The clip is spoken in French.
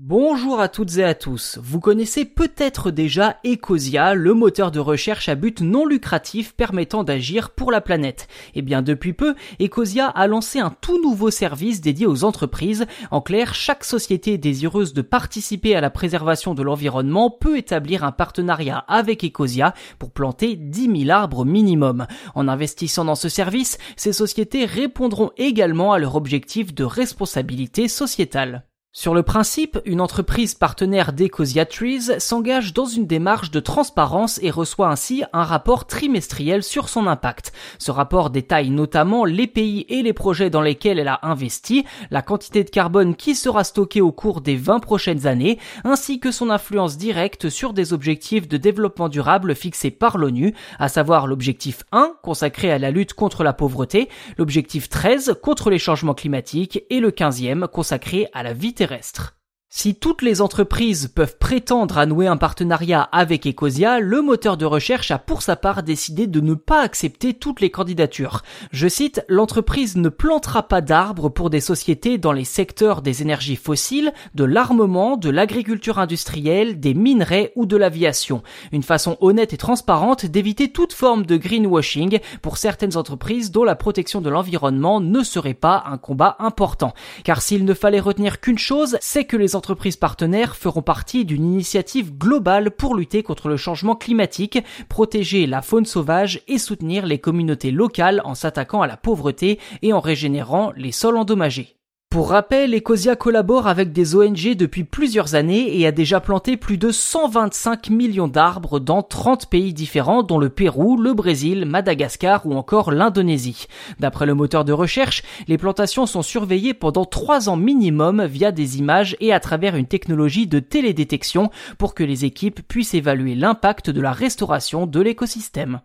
Bonjour à toutes et à tous. Vous connaissez peut-être déjà Ecosia, le moteur de recherche à but non lucratif permettant d'agir pour la planète. Eh bien, depuis peu, Ecosia a lancé un tout nouveau service dédié aux entreprises. En clair, chaque société désireuse de participer à la préservation de l'environnement peut établir un partenariat avec Ecosia pour planter 10 000 arbres minimum. En investissant dans ce service, ces sociétés répondront également à leur objectif de responsabilité sociétale. Sur le principe, une entreprise partenaire d'Ecosia Trees s'engage dans une démarche de transparence et reçoit ainsi un rapport trimestriel sur son impact. Ce rapport détaille notamment les pays et les projets dans lesquels elle a investi, la quantité de carbone qui sera stockée au cours des 20 prochaines années, ainsi que son influence directe sur des objectifs de développement durable fixés par l'ONU, à savoir l'objectif 1 consacré à la lutte contre la pauvreté, l'objectif 13 contre les changements climatiques et le 15e consacré à la vie terrestre. Si toutes les entreprises peuvent prétendre à nouer un partenariat avec Ecosia, le moteur de recherche a pour sa part décidé de ne pas accepter toutes les candidatures. Je cite, l'entreprise ne plantera pas d'arbres pour des sociétés dans les secteurs des énergies fossiles, de l'armement, de l'agriculture industrielle, des minerais ou de l'aviation. Une façon honnête et transparente d'éviter toute forme de greenwashing pour certaines entreprises dont la protection de l'environnement ne serait pas un combat important. Car s'il ne fallait retenir qu'une chose, c'est que les entreprises partenaires feront partie d'une initiative globale pour lutter contre le changement climatique, protéger la faune sauvage et soutenir les communautés locales en s'attaquant à la pauvreté et en régénérant les sols endommagés. Pour rappel, Ecosia collabore avec des ONG depuis plusieurs années et a déjà planté plus de 125 millions d'arbres dans 30 pays différents dont le Pérou, le Brésil, Madagascar ou encore l'Indonésie. D'après le moteur de recherche, les plantations sont surveillées pendant 3 ans minimum via des images et à travers une technologie de télédétection pour que les équipes puissent évaluer l'impact de la restauration de l'écosystème.